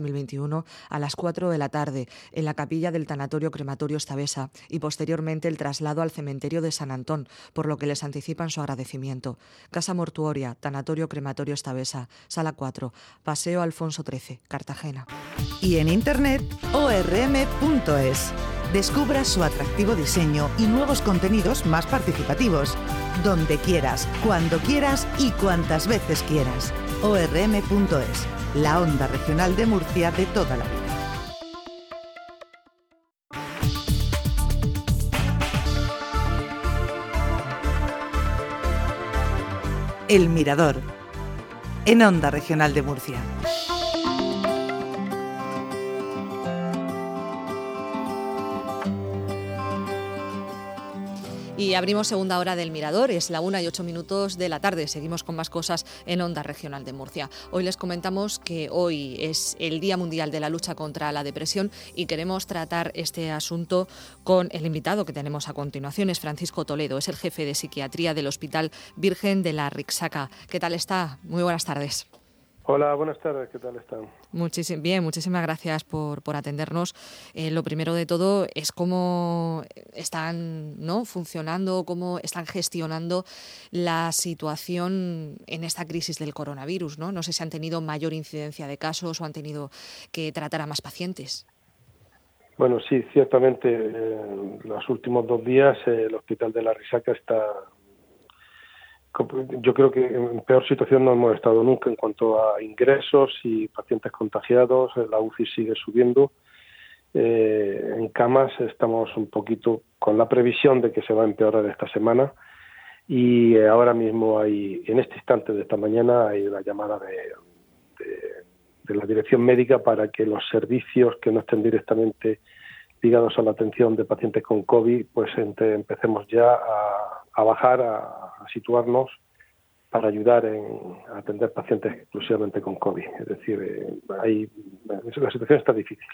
2021 a las 4 de la tarde en la capilla del Tanatorio Crematorio Estavesa y posteriormente el traslado al cementerio de San Antón, por lo que les anticipan su agradecimiento. Casa Mortuoria, Tanatorio Crematorio Estavesa, Sala 4, Paseo Alfonso XIII, Cartagena. Y en internet orm.es. Descubra su atractivo diseño y nuevos contenidos más participativos. Donde quieras, cuando quieras y cuantas veces quieras. orm.es la onda regional de Murcia de toda la vida. El Mirador, en Onda Regional de Murcia. Y abrimos segunda hora del Mirador, es la una y ocho minutos de la tarde. Seguimos con más cosas en Onda Regional de Murcia. Hoy les comentamos que hoy es el Día Mundial de la Lucha contra la Depresión y queremos tratar este asunto con el invitado que tenemos a continuación. Es Francisco Toledo, es el jefe de psiquiatría del Hospital Virgen de la Rixaca. ¿Qué tal está? Muy buenas tardes. Hola, buenas tardes, ¿qué tal están? bien, muchísimas gracias por, atendernos. Eh, lo primero de todo es cómo están ¿no? funcionando, cómo están gestionando la situación en esta crisis del coronavirus. No, no sé si han tenido mayor incidencia de casos o han tenido que tratar a más pacientes. Bueno, sí, ciertamente, eh, los últimos dos días eh, el Hospital de la Risaca está yo creo que en peor situación no hemos estado nunca en cuanto a ingresos y pacientes contagiados. La UCI sigue subiendo. Eh, en camas estamos un poquito con la previsión de que se va a empeorar esta semana y ahora mismo hay, en este instante de esta mañana, hay una llamada de, de la dirección médica para que los servicios que no estén directamente ligados a la atención de pacientes con COVID, pues empecemos ya a, a bajar, a, situarnos para ayudar en, a atender pacientes exclusivamente con COVID. Es decir, eh, hay, la situación está difícil.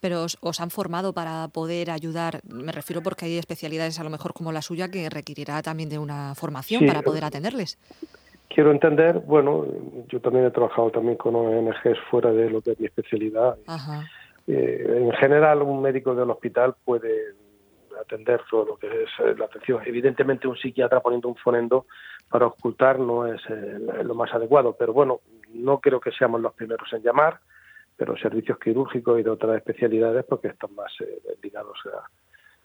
Pero os, han formado para poder ayudar, me refiero porque hay especialidades a lo mejor como la suya que requerirá también de una formación para poder atenderles. Quiero entender, bueno, yo también he trabajado también con ONGs fuera de lo que es mi especialidad. Eh, en general, un médico del hospital puede atender todo lo que es eh, la atención. Evidentemente, un psiquiatra poniendo un fonendo para ocultar no es eh, lo más adecuado, pero bueno, no creo que seamos los primeros en llamar, pero servicios quirúrgicos y de otras especialidades, porque están más eh, ligados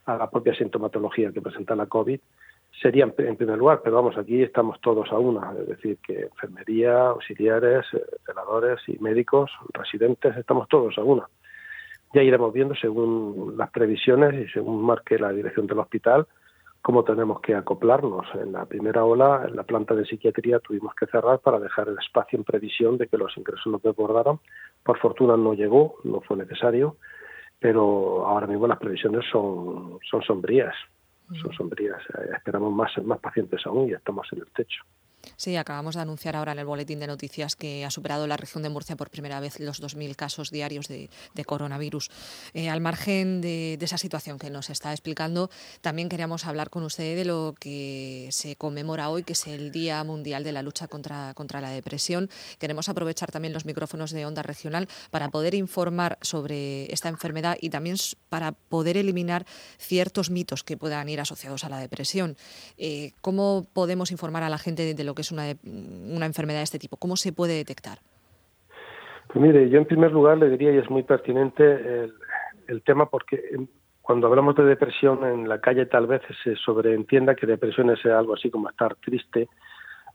a, la propia sintomatología que presenta la COVID, serían en primer lugar, pero vamos, aquí estamos todos a una, es decir, que enfermería, auxiliares, celadores y médicos, residentes, estamos todos a una ya iremos viendo según las previsiones y según marque la dirección del hospital cómo tenemos que acoplarnos. En la primera ola, en la planta de psiquiatría tuvimos que cerrar para dejar el espacio en previsión de que los ingresos nos desbordaran. Por fortuna no llegó, no fue necesario, pero ahora mismo las previsiones son, son sombrías. Son sombrías. Eh, esperamos más, más pacientes aún y estamos en el techo. Sí, acabamos de anunciar ahora en el boletín de noticias que ha superado la región de Murcia por primera vez los 2.000 casos diarios de, coronavirus. Eh, al margen de, esa situación que nos está explicando, también queríamos hablar con usted de lo que se conmemora hoy, que es el Día Mundial de la Lucha contra, contra la Depresión. Queremos aprovechar también los micrófonos de Onda Regional para poder informar sobre esta enfermedad y también para poder eliminar ciertos mitos que puedan ir asociados a la depresión. Eh, ¿Cómo podemos informar a la gente de lo que es una, una enfermedad de este tipo? ¿Cómo se puede detectar? Pues mire, yo en primer lugar le diría, y es muy pertinente el, tema, porque cuando hablamos de depresión en la calle tal vez se sobreentienda que depresión es algo así como estar triste,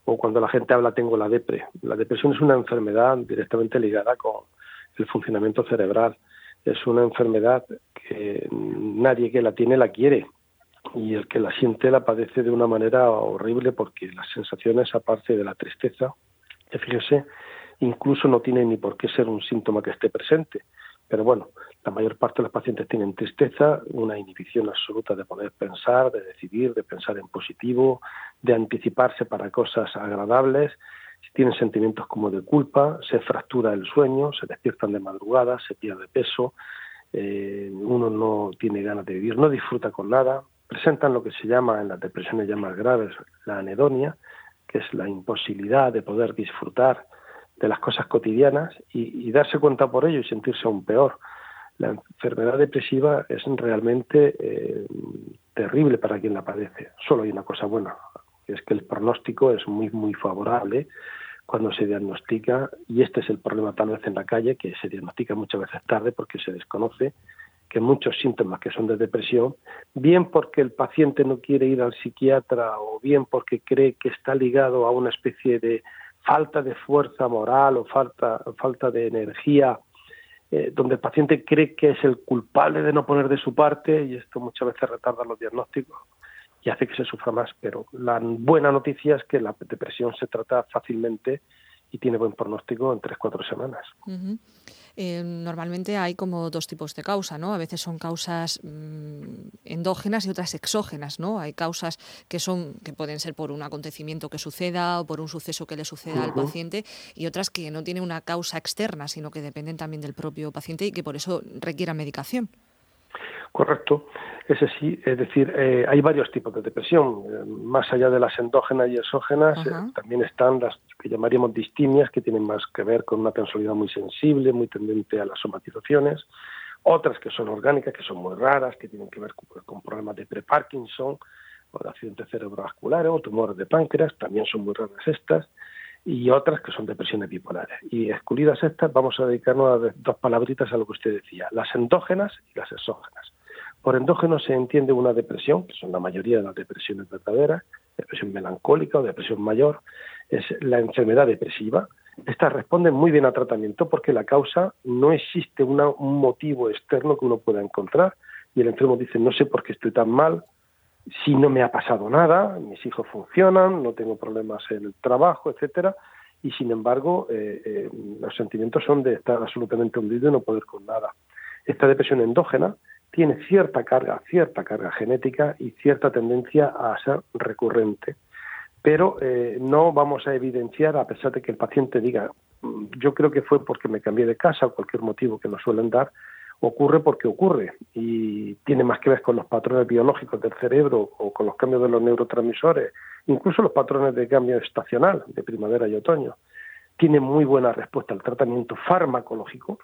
o cuando la gente habla tengo la depre. La depresión es una enfermedad directamente ligada con el funcionamiento cerebral. Es una enfermedad que nadie que la tiene la quiere y el que la siente la padece de una manera horrible porque las sensaciones, aparte de la tristeza, fíjese, incluso no tiene ni por qué ser un síntoma que esté presente. Pero bueno, la mayor parte de los pacientes tienen tristeza, una inhibición absoluta de poder pensar, de decidir, de pensar en positivo, de anticiparse para cosas agradables. Tienen sentimientos como de culpa, se fractura el sueño, se despiertan de madrugada, se pierde peso, eh, uno no tiene ganas de vivir, no disfruta con nada, presentan lo que se llama en las depresiones ya más graves la anedonia, que es la imposibilidad de poder disfrutar de las cosas cotidianas y, darse cuenta por ello y sentirse aún peor. La enfermedad depresiva es realmente eh, terrible para quien la padece. Solo hay una cosa buena, que es que el pronóstico es muy, muy favorable cuando se diagnostica, y este es el problema tal vez en la calle, que se diagnostica muchas veces tarde porque se desconoce que muchos síntomas que son de depresión, bien porque el paciente no quiere ir al psiquiatra o bien porque cree que está ligado a una especie de falta de fuerza moral o falta, falta de energía, eh, donde el paciente cree que es el culpable de no poner de su parte y esto muchas veces retarda los diagnósticos y hace que se sufra más. Pero la buena noticia es que la depresión se trata fácilmente y tiene buen pronóstico en tres cuatro semanas. Eh, normalmente hay como dos tipos de causa, ¿no? A veces son causas mm, endógenas y otras exógenas, ¿no? Hay causas que son que pueden ser por un acontecimiento que suceda o por un suceso que le suceda al paciente y otras que no tienen una causa externa, sino que dependen también del propio paciente y que por eso requieran medicación. Correcto. Ese sí, es decir, eh, hay varios tipos de depresión. Eh, más allá de las endógenas y exógenas, eh, también están las que llamaríamos distimias, que tienen más que ver con una personalidad muy sensible, muy tendente a las somatizaciones. Otras que son orgánicas, que son muy raras, que tienen que ver con, problemas de pre-Parkinson o de accidentes cerebrovasculares o tumores de páncreas, también son muy raras estas y otras que son depresiones bipolares. Y excluidas estas, vamos a dedicarnos a dos palabritas a lo que usted decía, las endógenas y las exógenas. Por endógeno se entiende una depresión, que son la mayoría de las depresiones verdaderas, depresión melancólica o depresión mayor, es la enfermedad depresiva. Estas responden muy bien al tratamiento porque la causa no existe un motivo externo que uno pueda encontrar y el enfermo dice no sé por qué estoy tan mal, si no me ha pasado nada, mis hijos funcionan, no tengo problemas en el trabajo, etcétera, y sin embargo eh, eh, los sentimientos son de estar absolutamente hundido y no poder con nada. Esta depresión endógena tiene cierta carga, cierta carga genética y cierta tendencia a ser recurrente. Pero eh, no vamos a evidenciar, a pesar de que el paciente diga, mm, yo creo que fue porque me cambié de casa o cualquier motivo que nos suelen dar, ocurre porque ocurre y tiene más que ver con los patrones biológicos del cerebro o con los cambios de los neurotransmisores, incluso los patrones de cambio estacional de primavera y otoño. Tiene muy buena respuesta al tratamiento farmacológico,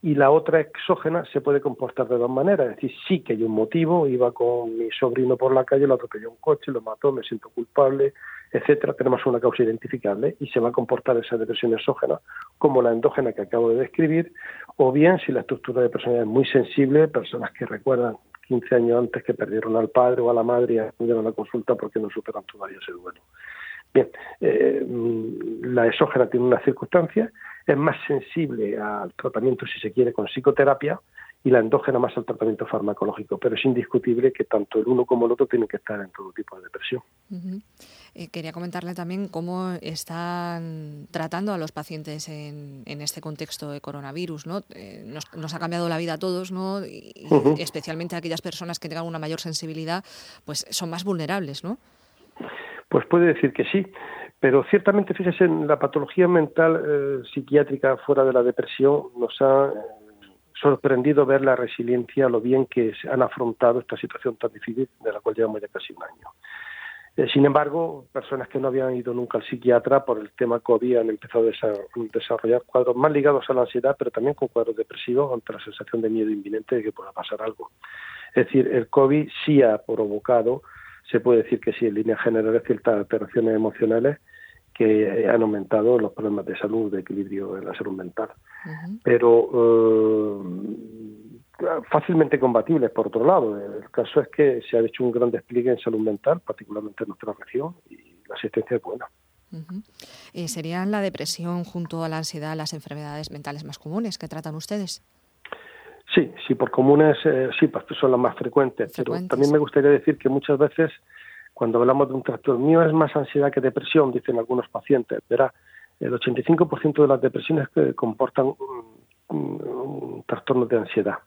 y la otra exógena se puede comportar de dos maneras, es decir, sí que hay un motivo, iba con mi sobrino por la calle, lo atropelló un coche, lo mató, me siento culpable, etcétera, tenemos una causa identificable y se va a comportar esa depresión exógena como la endógena que acabo de describir, o bien si la estructura de personalidad es muy sensible, personas que recuerdan 15 años antes que perdieron al padre o a la madre y acudieron a la consulta porque no superan todavía ese duelo. Bien, eh, la exógena tiene una circunstancia, es más sensible al tratamiento, si se quiere, con psicoterapia y la endógena más al tratamiento farmacológico, pero es indiscutible que tanto el uno como el otro tienen que estar en todo tipo de depresión. Eh, quería comentarle también cómo están tratando a los pacientes en, este contexto de coronavirus. ¿no? Eh, nos, ha cambiado la vida a todos, ¿no? y, especialmente a aquellas personas que tengan una mayor sensibilidad, pues son más vulnerables, ¿no? Pues puede decir que sí, pero ciertamente, fíjese, en la patología mental eh, psiquiátrica fuera de la depresión nos ha eh, sorprendido ver la resiliencia, lo bien que se han afrontado esta situación tan difícil de la cual llevamos ya casi un año. Eh, sin embargo, personas que no habían ido nunca al psiquiatra por el tema COVID han empezado a desarrollar cuadros más ligados a la ansiedad, pero también con cuadros depresivos ante la sensación de miedo inminente de que pueda pasar algo. Es decir, el COVID sí ha provocado se puede decir que sí, en líneas generales, ciertas alteraciones emocionales que han aumentado los problemas de salud, de equilibrio en la salud mental. Pero eh, fácilmente compatibles, por otro lado. El caso es que se ha hecho un gran despliegue en salud mental, particularmente en nuestra región, y la asistencia es buena. Eh, ¿Serían la depresión junto a la ansiedad las enfermedades mentales más comunes que tratan ustedes? Sí, sí, por comunes, eh, sí, pues son las más frecuentes, pero también me gustaría decir que muchas veces cuando hablamos de un trastorno mío es más ansiedad que depresión, dicen algunos pacientes. Verá, el 85% de las depresiones que comportan un, trastorno de ansiedad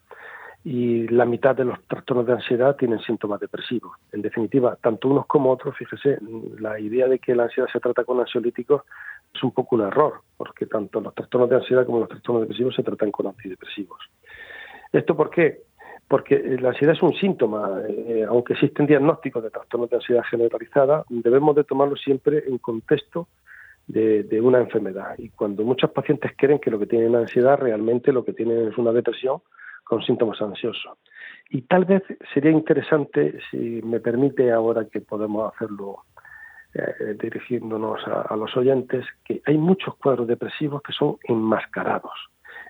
y la mitad de los trastornos de ansiedad tienen síntomas depresivos. En definitiva, tanto unos como otros, fíjese, la idea de que la ansiedad se trata con ansiolíticos es un poco un error, porque tanto los trastornos de ansiedad como los trastornos depresivos se tratan con antidepresivos. ¿Esto por qué? Porque la ansiedad es un síntoma, eh, aunque existen diagnósticos de trastornos de ansiedad generalizada, debemos de tomarlo siempre en contexto de, una enfermedad. Y cuando muchos pacientes creen que lo que tienen es ansiedad, realmente lo que tienen es una depresión con síntomas ansiosos. Y tal vez sería interesante, si me permite ahora que podemos hacerlo eh, dirigiéndonos a, los oyentes, que hay muchos cuadros depresivos que son enmascarados.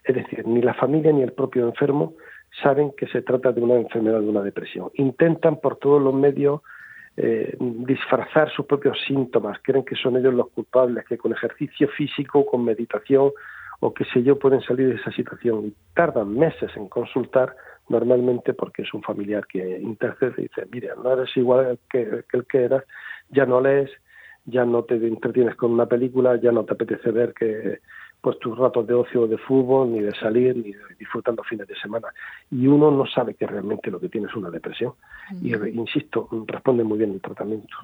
Es decir, ni la familia ni el propio enfermo saben que se trata de una enfermedad, de una depresión. Intentan por todos los medios eh, disfrazar sus propios síntomas, creen que son ellos los culpables, que con ejercicio físico, con meditación o qué sé yo pueden salir de esa situación y tardan meses en consultar normalmente porque es un familiar que intercede y dice, mira, no eres igual que, que el que eras, ya no lees, ya no te entretienes con una película, ya no te apetece ver que pues tus ratos de ocio de fútbol, ni de salir, ni de disfrutar los fines de semana. Y uno no sabe que realmente lo que tiene es una depresión. Y insisto, responde muy bien el tratamiento.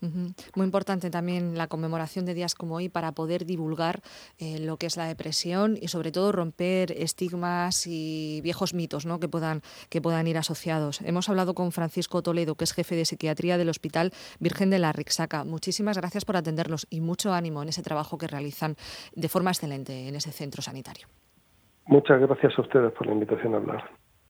Muy importante también la conmemoración de días como hoy para poder divulgar eh, lo que es la depresión y sobre todo romper estigmas y viejos mitos ¿no? que, puedan, que puedan ir asociados. Hemos hablado con Francisco Toledo, que es jefe de psiquiatría del Hospital Virgen de la Rixaca. Muchísimas gracias por atendernos y mucho ánimo en ese trabajo que realizan de forma excelente en ese centro sanitario. Muchas gracias a ustedes por la invitación a hablar.